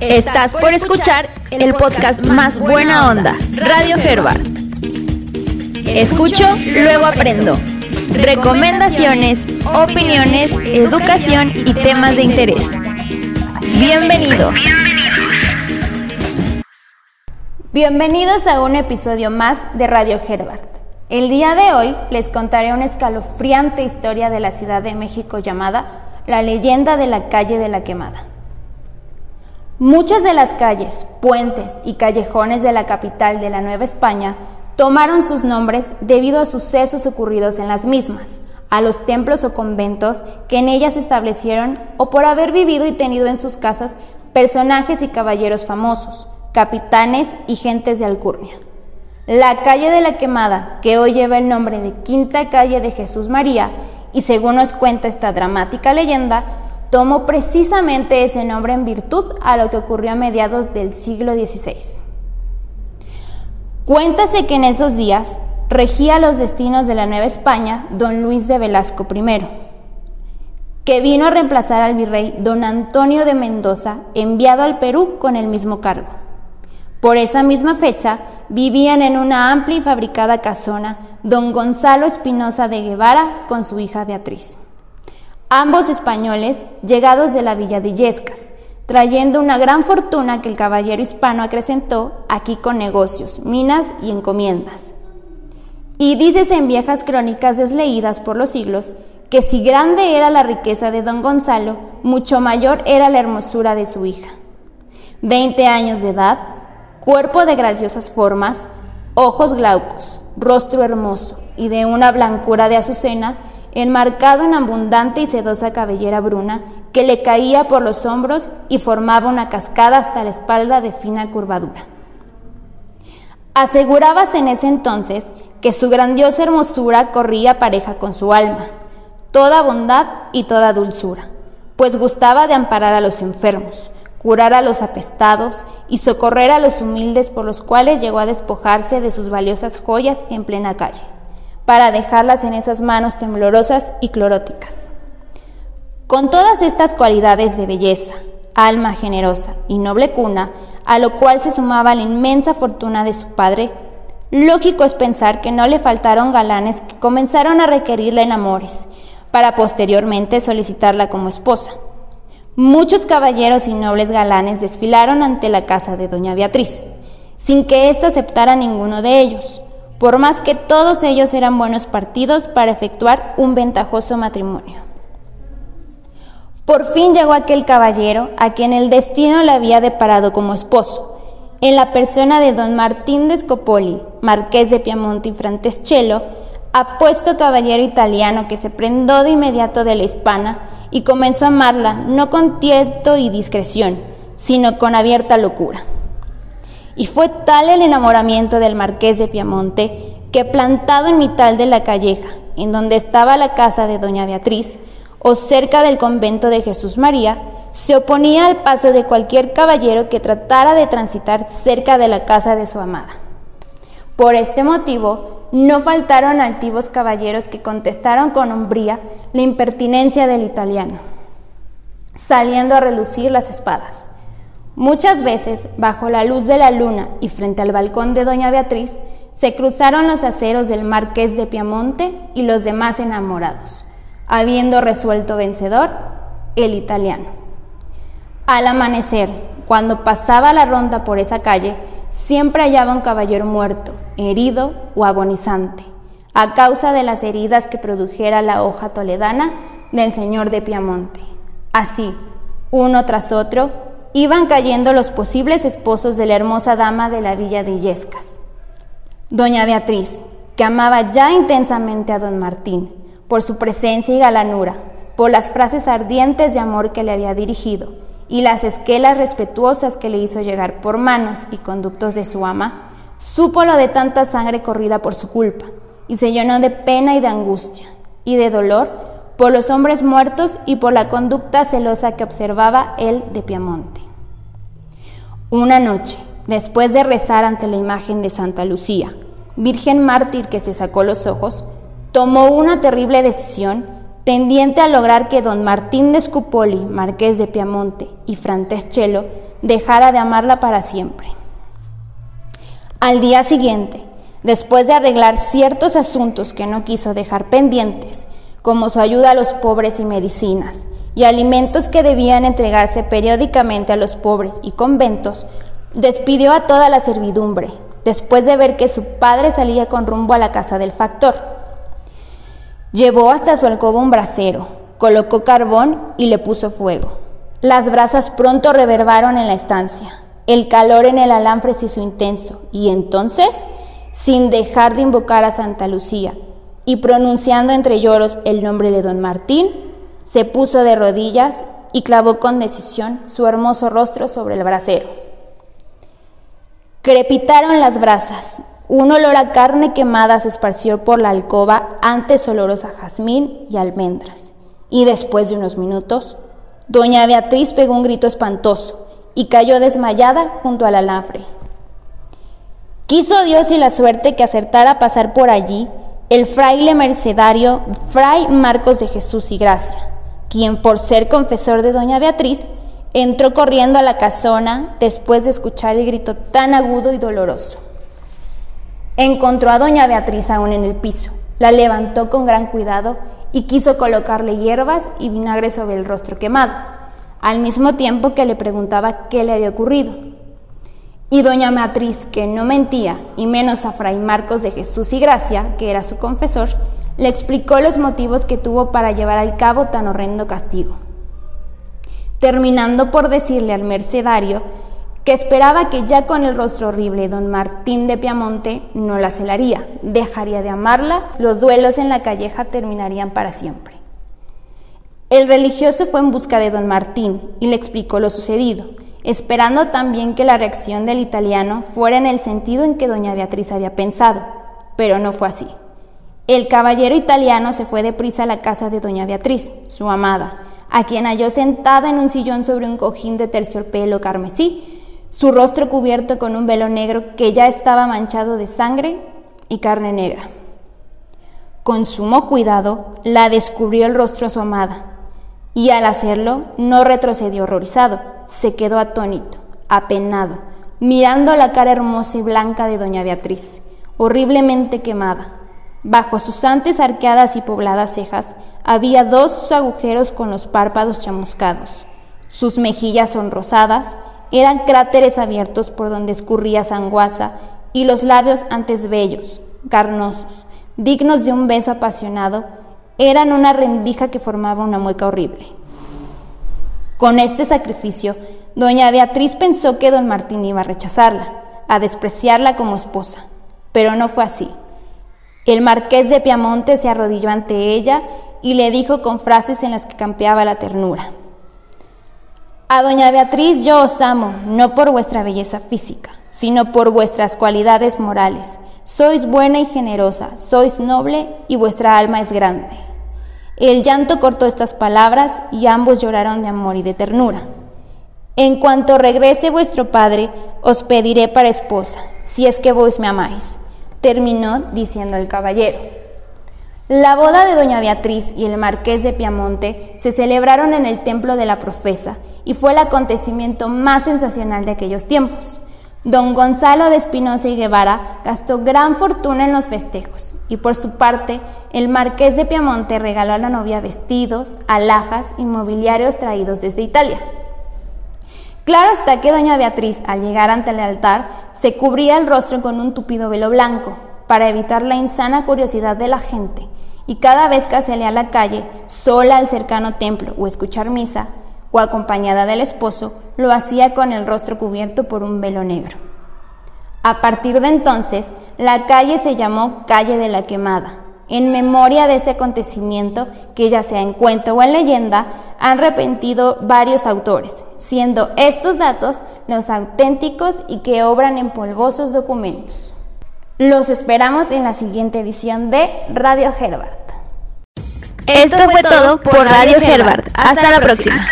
Estás por escuchar el podcast más buena onda, Radio Herbert. Escucho, luego aprendo. Recomendaciones, opiniones, educación y temas de interés. Bienvenidos. Bienvenidos a un episodio más de Radio Herbert. El día de hoy les contaré una escalofriante historia de la Ciudad de México llamada La leyenda de la calle de la quemada. Muchas de las calles, puentes y callejones de la capital de la Nueva España tomaron sus nombres debido a sucesos ocurridos en las mismas, a los templos o conventos que en ellas se establecieron o por haber vivido y tenido en sus casas personajes y caballeros famosos, capitanes y gentes de alcurnia. La calle de la Quemada, que hoy lleva el nombre de Quinta Calle de Jesús María, y según nos cuenta esta dramática leyenda, tomó precisamente ese nombre en virtud a lo que ocurrió a mediados del siglo XVI. Cuéntase que en esos días regía los destinos de la Nueva España don Luis de Velasco I, que vino a reemplazar al virrey don Antonio de Mendoza, enviado al Perú con el mismo cargo. Por esa misma fecha vivían en una amplia y fabricada casona don Gonzalo Espinosa de Guevara con su hija Beatriz ambos españoles llegados de la villa de Illescas, trayendo una gran fortuna que el caballero hispano acrecentó aquí con negocios, minas y encomiendas. Y dices en viejas crónicas desleídas por los siglos que si grande era la riqueza de don Gonzalo, mucho mayor era la hermosura de su hija. Veinte años de edad, cuerpo de graciosas formas, ojos glaucos, rostro hermoso y de una blancura de azucena, enmarcado en abundante y sedosa cabellera bruna que le caía por los hombros y formaba una cascada hasta la espalda de fina curvadura. Asegurábase en ese entonces que su grandiosa hermosura corría pareja con su alma, toda bondad y toda dulzura, pues gustaba de amparar a los enfermos, curar a los apestados y socorrer a los humildes por los cuales llegó a despojarse de sus valiosas joyas en plena calle para dejarlas en esas manos temblorosas y cloróticas. Con todas estas cualidades de belleza, alma generosa y noble cuna, a lo cual se sumaba la inmensa fortuna de su padre, lógico es pensar que no le faltaron galanes que comenzaron a requerirla en amores, para posteriormente solicitarla como esposa. Muchos caballeros y nobles galanes desfilaron ante la casa de doña Beatriz, sin que ésta aceptara ninguno de ellos, por más que todos ellos eran buenos partidos para efectuar un ventajoso matrimonio. Por fin llegó aquel caballero a quien el destino le había deparado como esposo, en la persona de don Martín de Scopoli, marqués de Piamonte y Francescello, apuesto caballero italiano que se prendó de inmediato de la hispana y comenzó a amarla no con tieto y discreción, sino con abierta locura. Y fue tal el enamoramiento del marqués de Piamonte que plantado en mitad de la calleja, en donde estaba la casa de doña Beatriz, o cerca del convento de Jesús María, se oponía al paso de cualquier caballero que tratara de transitar cerca de la casa de su amada. Por este motivo, no faltaron altivos caballeros que contestaron con hombría la impertinencia del italiano, saliendo a relucir las espadas. Muchas veces, bajo la luz de la luna y frente al balcón de doña Beatriz, se cruzaron los aceros del marqués de Piamonte y los demás enamorados, habiendo resuelto vencedor el italiano. Al amanecer, cuando pasaba la ronda por esa calle, siempre hallaba un caballero muerto, herido o agonizante, a causa de las heridas que produjera la hoja toledana del señor de Piamonte. Así, uno tras otro, iban cayendo los posibles esposos de la hermosa dama de la villa de Illescas. Doña Beatriz, que amaba ya intensamente a don Martín, por su presencia y galanura, por las frases ardientes de amor que le había dirigido y las esquelas respetuosas que le hizo llegar por manos y conductos de su ama, supo lo de tanta sangre corrida por su culpa y se llenó de pena y de angustia y de dolor por los hombres muertos y por la conducta celosa que observaba él de Piamonte. Una noche, después de rezar ante la imagen de Santa Lucía, Virgen mártir que se sacó los ojos, tomó una terrible decisión tendiente a lograr que don Martín de Scupoli, marqués de Piamonte, y Francescello dejara de amarla para siempre. Al día siguiente, después de arreglar ciertos asuntos que no quiso dejar pendientes, como su ayuda a los pobres y medicinas, y alimentos que debían entregarse periódicamente a los pobres y conventos, despidió a toda la servidumbre, después de ver que su padre salía con rumbo a la casa del factor. Llevó hasta su alcoba un brasero, colocó carbón y le puso fuego. Las brasas pronto reverbaron en la estancia. El calor en el alambre se hizo intenso y entonces, sin dejar de invocar a Santa Lucía y pronunciando entre lloros el nombre de don Martín, se puso de rodillas y clavó con decisión su hermoso rostro sobre el brasero. Crepitaron las brasas. Un olor a carne quemada se esparció por la alcoba, antes olorosa a jazmín y almendras. Y después de unos minutos, doña Beatriz pegó un grito espantoso y cayó desmayada junto al alambre. Quiso Dios y la suerte que acertara a pasar por allí el fraile mercedario Fray Marcos de Jesús y Gracia, quien por ser confesor de doña Beatriz Entró corriendo a la casona después de escuchar el grito tan agudo y doloroso. Encontró a doña Beatriz aún en el piso. La levantó con gran cuidado y quiso colocarle hierbas y vinagre sobre el rostro quemado, al mismo tiempo que le preguntaba qué le había ocurrido. Y doña Beatriz, que no mentía, y menos a Fray Marcos de Jesús y Gracia, que era su confesor, le explicó los motivos que tuvo para llevar al cabo tan horrendo castigo terminando por decirle al mercedario que esperaba que ya con el rostro horrible don Martín de Piamonte no la celaría, dejaría de amarla, los duelos en la calleja terminarían para siempre. El religioso fue en busca de don Martín y le explicó lo sucedido, esperando también que la reacción del italiano fuera en el sentido en que doña Beatriz había pensado, pero no fue así. El caballero italiano se fue deprisa a la casa de doña Beatriz, su amada, a quien halló sentada en un sillón sobre un cojín de terciopelo carmesí, su rostro cubierto con un velo negro que ya estaba manchado de sangre y carne negra. Con sumo cuidado la descubrió el rostro a su amada, y al hacerlo no retrocedió horrorizado, se quedó atónito, apenado, mirando la cara hermosa y blanca de doña Beatriz, horriblemente quemada, Bajo sus antes arqueadas y pobladas cejas había dos agujeros con los párpados chamuscados. Sus mejillas sonrosadas eran cráteres abiertos por donde escurría sanguaza y los labios antes bellos, carnosos, dignos de un beso apasionado, eran una rendija que formaba una mueca horrible. Con este sacrificio, doña Beatriz pensó que don Martín iba a rechazarla, a despreciarla como esposa, pero no fue así. El marqués de Piamonte se arrodilló ante ella y le dijo con frases en las que campeaba la ternura. A doña Beatriz yo os amo, no por vuestra belleza física, sino por vuestras cualidades morales. Sois buena y generosa, sois noble y vuestra alma es grande. El llanto cortó estas palabras y ambos lloraron de amor y de ternura. En cuanto regrese vuestro padre, os pediré para esposa, si es que vos me amáis terminó diciendo el caballero. La boda de doña Beatriz y el marqués de Piamonte se celebraron en el templo de la profesa y fue el acontecimiento más sensacional de aquellos tiempos. Don Gonzalo de Espinosa y Guevara gastó gran fortuna en los festejos y por su parte el marqués de Piamonte regaló a la novia vestidos, alhajas y mobiliarios traídos desde Italia. Claro está que doña Beatriz, al llegar ante el altar, se cubría el rostro con un tupido velo blanco, para evitar la insana curiosidad de la gente, y cada vez que salía a la calle, sola al cercano templo o escuchar misa, o acompañada del esposo, lo hacía con el rostro cubierto por un velo negro. A partir de entonces, la calle se llamó Calle de la Quemada, en memoria de este acontecimiento que ya sea en cuento o en leyenda, han repentido varios autores, siendo estos datos los auténticos y que obran en polvosos documentos. Los esperamos en la siguiente edición de Radio Herbert. Esto fue todo por Radio Herbert. Hasta la próxima.